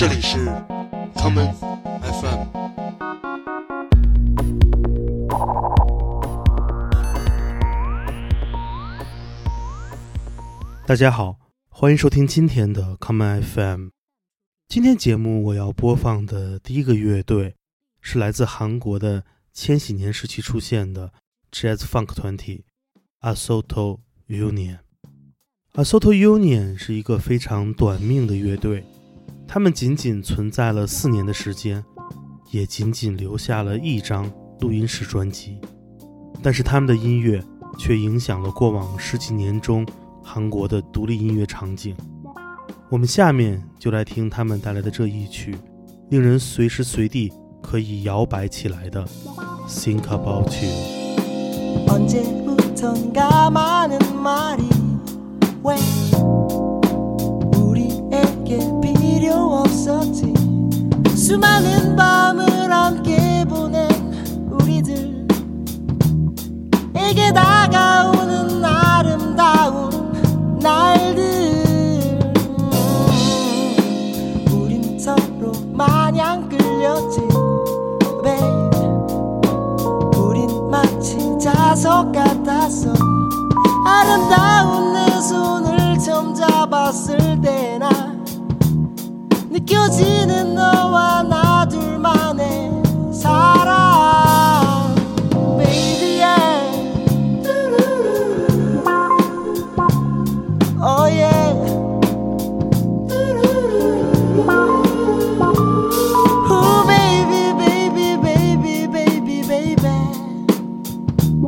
这里是 common FM。大家好，欢迎收听今天的 common FM。今天节目我要播放的第一个乐队是来自韩国的千禧年时期出现的 jazz funk 团体 Asoto Union。Asoto Union 是一个非常短命的乐队，他们仅仅存在了四年的时间，也仅仅留下了一张录音室专辑，但是他们的音乐却影响了过往十几年中韩国的独立音乐场景。我们下面就来听他们带来的这一曲，令人随时随地可以摇摆起来的《Think About You》。 수많은 밤을 함께 보낸 우리들에게 다가오는 아름다운 날들. 우린 서로 마냥 끌렸지 babe 우린 마치 자석 같았어 아름다운 내 손을 처음 잡았을 때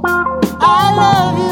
I love you,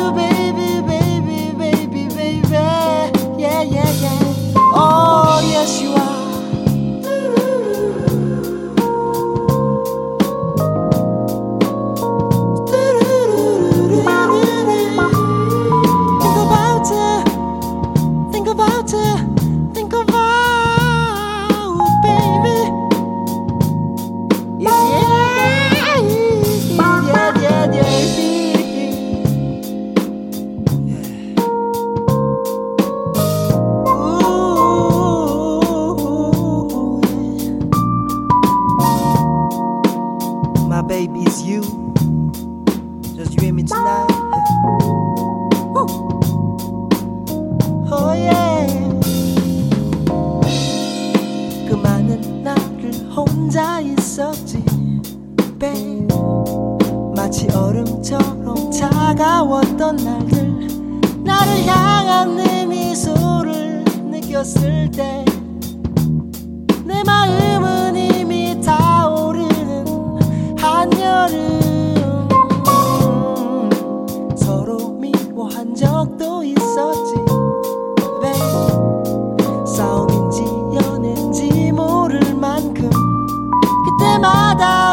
babe 마치 얼음처럼 차가웠던 날들. 나를 향한 내 미소를 느꼈을 때. 내 마음은 이미 타오르는 한여름. 서로 미워한 적도 있었지. babe 싸움인지 연애인지 모를 만큼 그때마다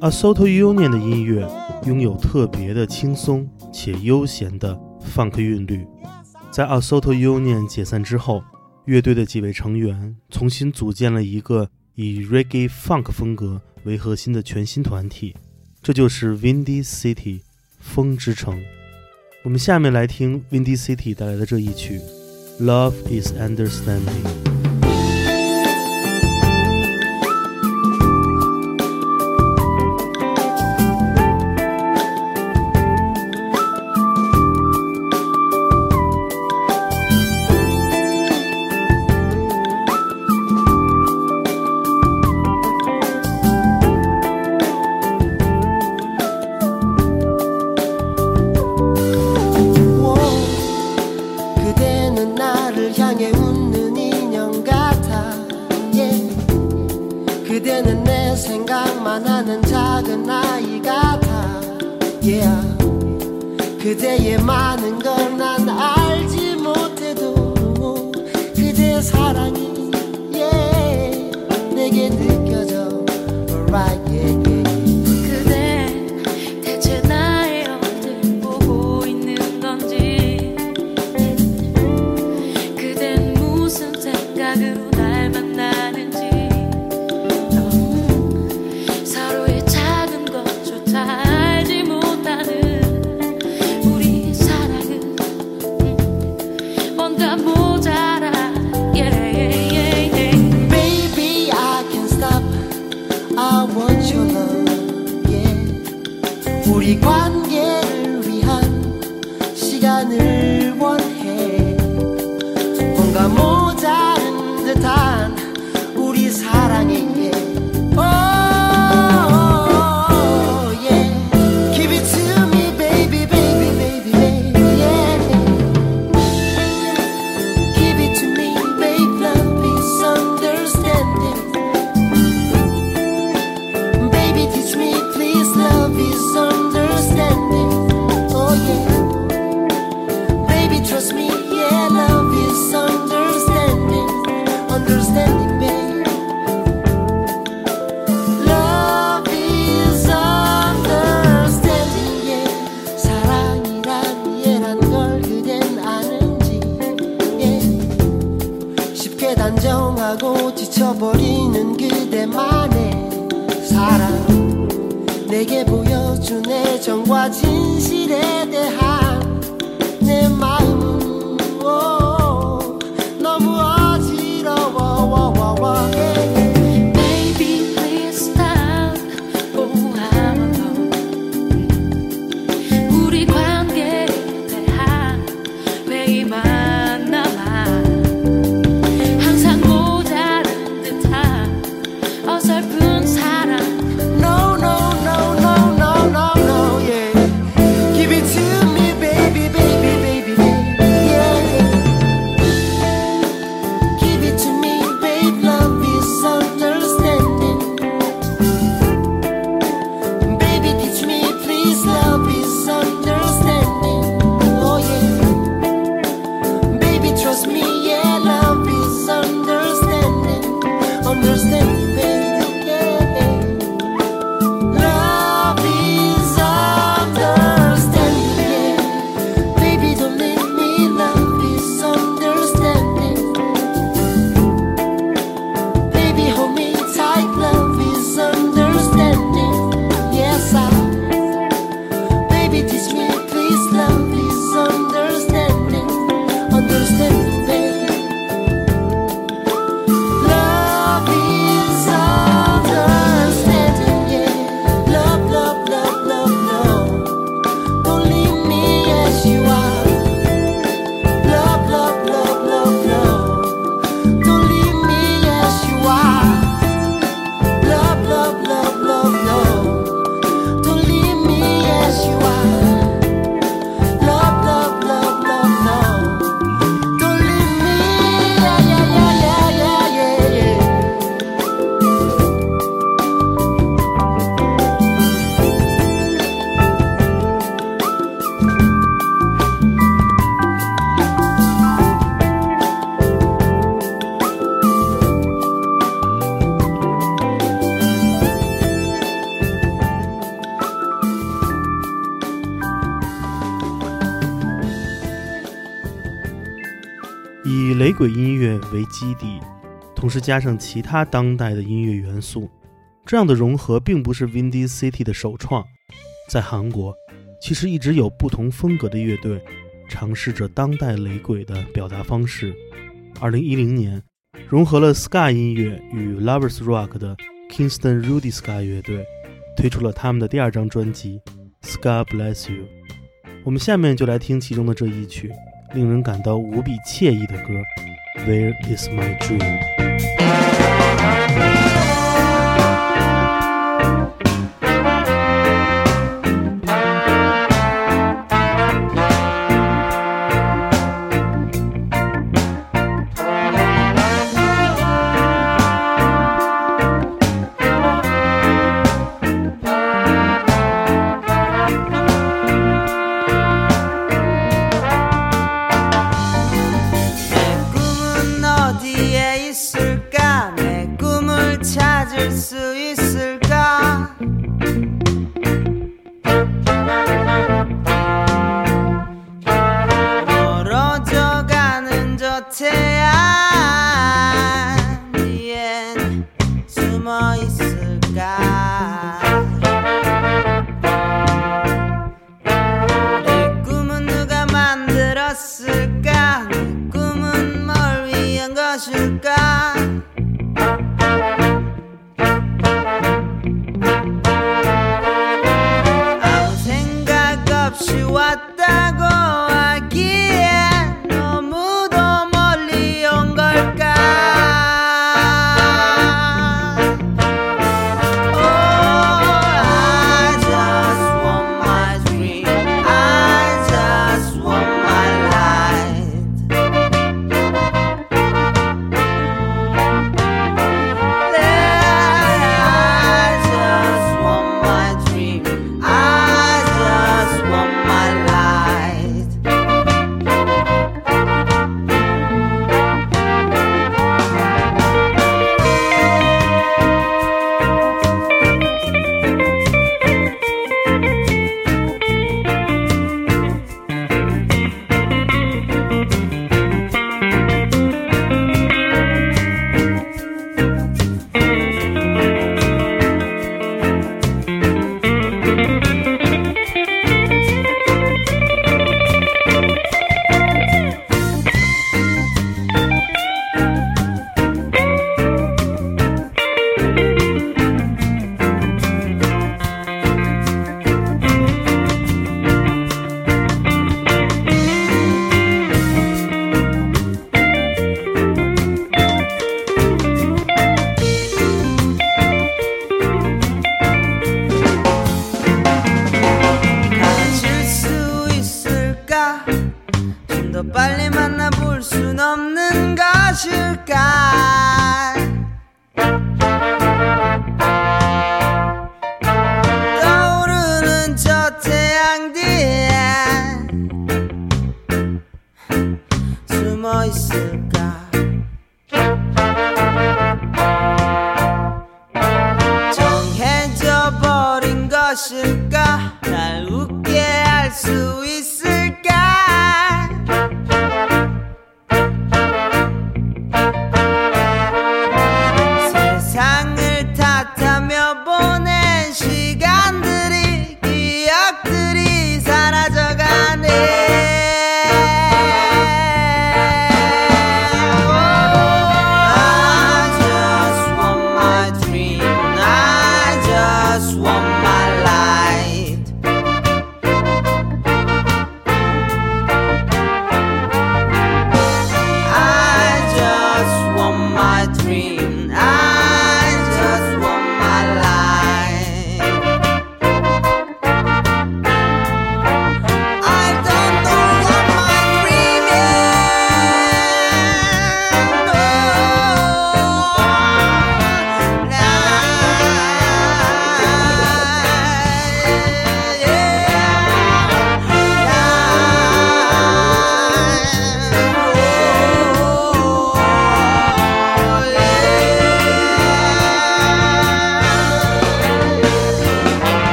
A Soto Union 的音乐拥有特别的轻松且悠闲的 funk 韵律。在 A Soto Union 解散之后，乐队的几位成员重新组建了一个以 reggae funk 风格为核心的全新团体，这就是 Windy City 风之城。我们下面来听 Windy City 带来的这一曲《Love Is Understanding》。 많은 걸 보여준 애정과 진실에 대한 鬼音乐为基底，同时加上其他当代的音乐元素，这样的融合并不是 Windy City 的首创。在韩国，其实一直有不同风格的乐队尝试着当代雷鬼的表达方式。二零一零年，融合了 ska 音乐与 Lovers Rock 的 Kingston Rudy Ska 乐队推出了他们的第二张专辑《Ska Bless You》。我们下面就来听其中的这一曲，令人感到无比惬意的歌《Where Is My Dream》。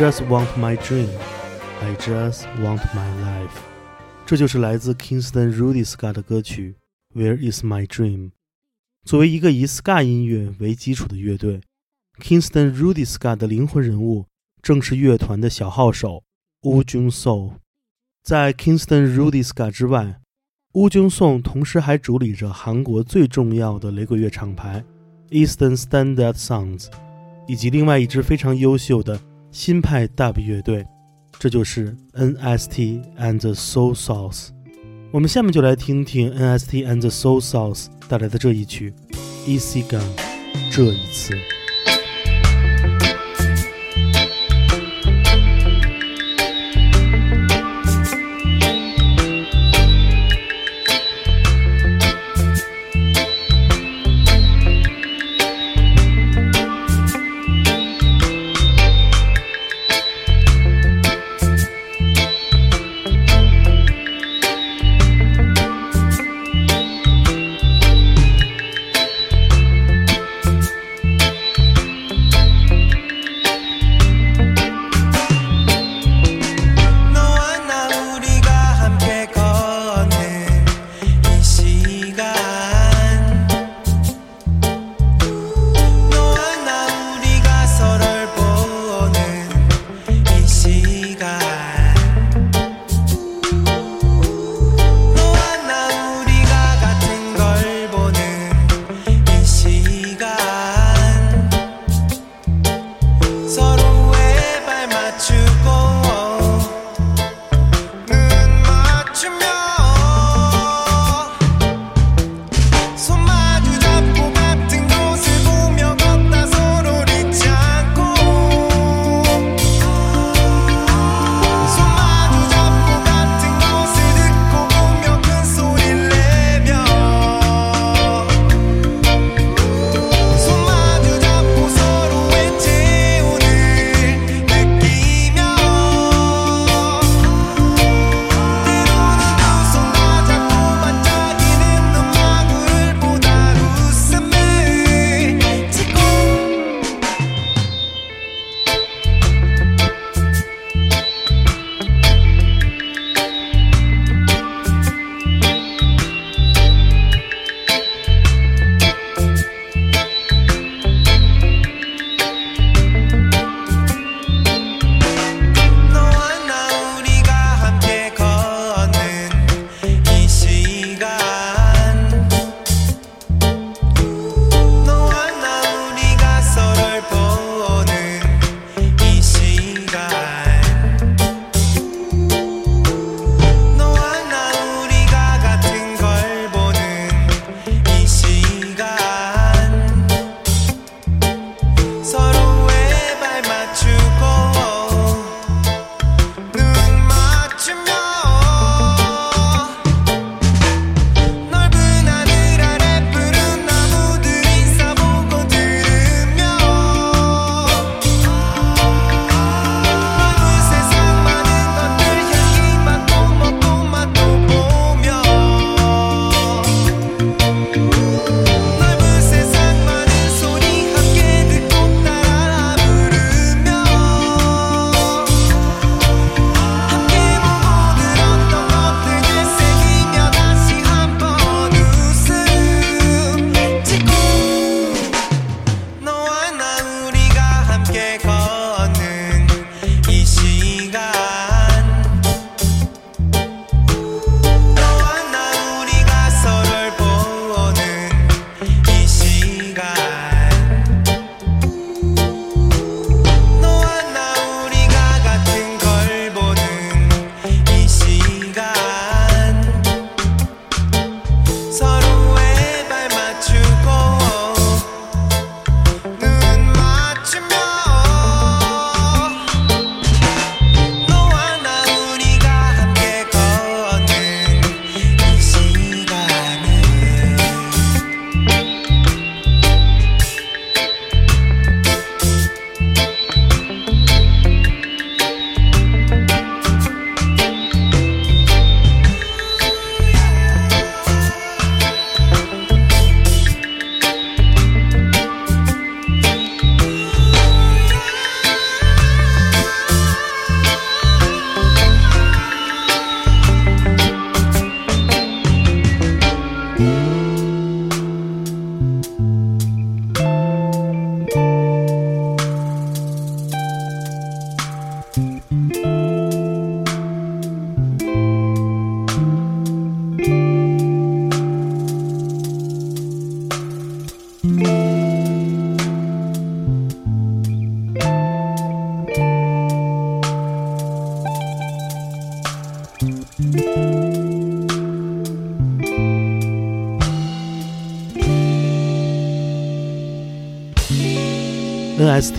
Just want my dream, I just want my life。这就是来自 Kingston Rudy Ska 的歌曲《Where Is My Dream》。作为一个以 Ska 音乐为基础的乐队，Kingston Rudy Ska 的灵魂人物正是乐团的小号手 Woo Jun So。在 Kingston Rudy Ska 之外，Woo Jun So 同时还主理着韩国最重要的雷鬼乐厂牌 Eastern Standard Sounds，以及另外一支非常优秀的新派 Dub 乐队，这就是 NST and the Soul Sauce。我们下面就来听听 NST and the Soul Sauce 带来的这一曲《Easy Gun》，这一次。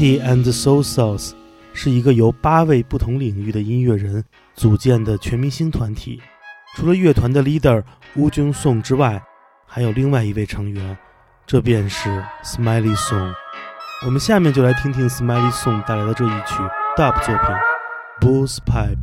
T and the Soul Sauce 是一个由八位不同领域的音乐人组建的全明星团体。除了乐团的 leader 乌军颂之外，还有另外一位成员，这便是 Smiley Song。我们下面就来听听 Smiley Song 带来的这一曲 dub 作品《Bull's Pipe》。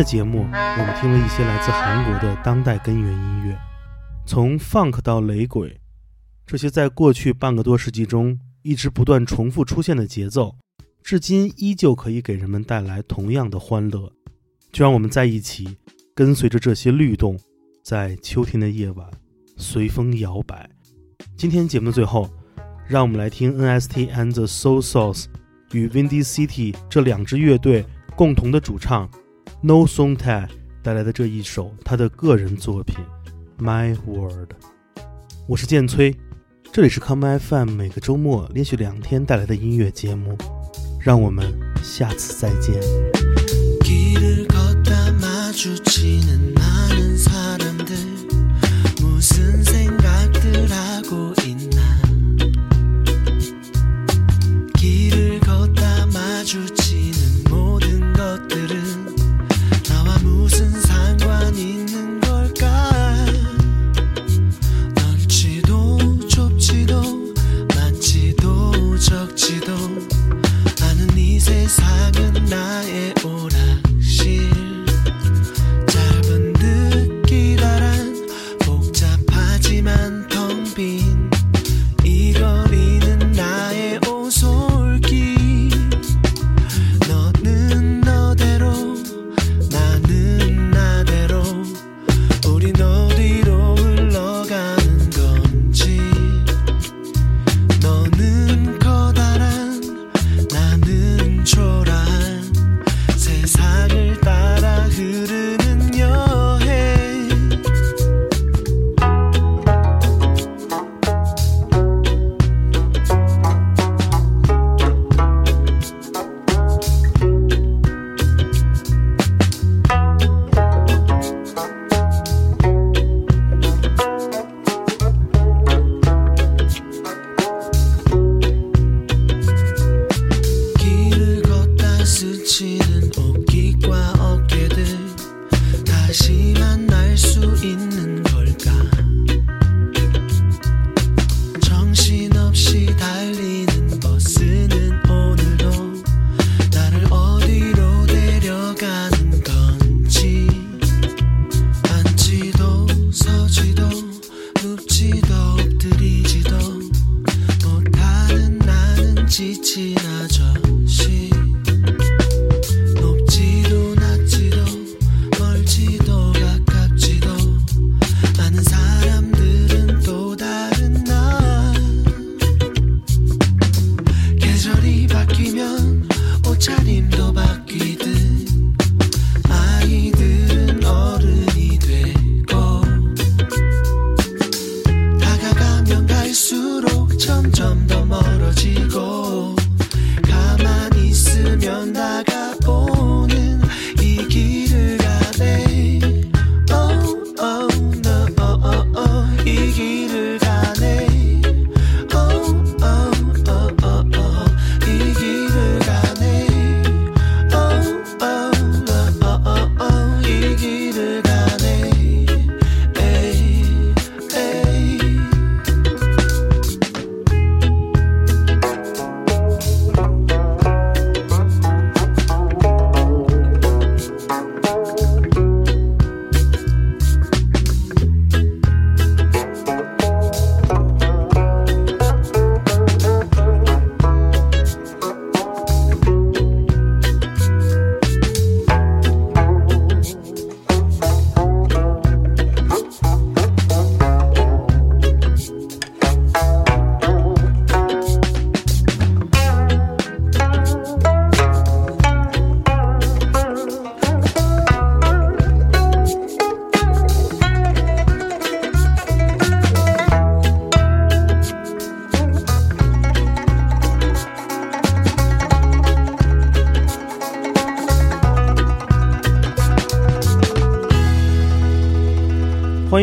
的节目，我们听了一些来自韩国的当代根源音乐，从 funk 到雷鬼，这些在过去半个多世纪中一直不断重复出现的节奏，至今依旧可以给人们带来同样的欢乐。就让我们在一起，跟随着这些律动，在秋天的夜晚随风摇摆。今天节目的最后，让我们来听 NST and the Soul Sauce 与 Windy City 这两支乐队共同的主唱 No Song Tai 带来的这一首他的个人作品《My World》。我是建崔，这里是 Come FM 每个周末连续两天带来的音乐节目，让我们下次再见。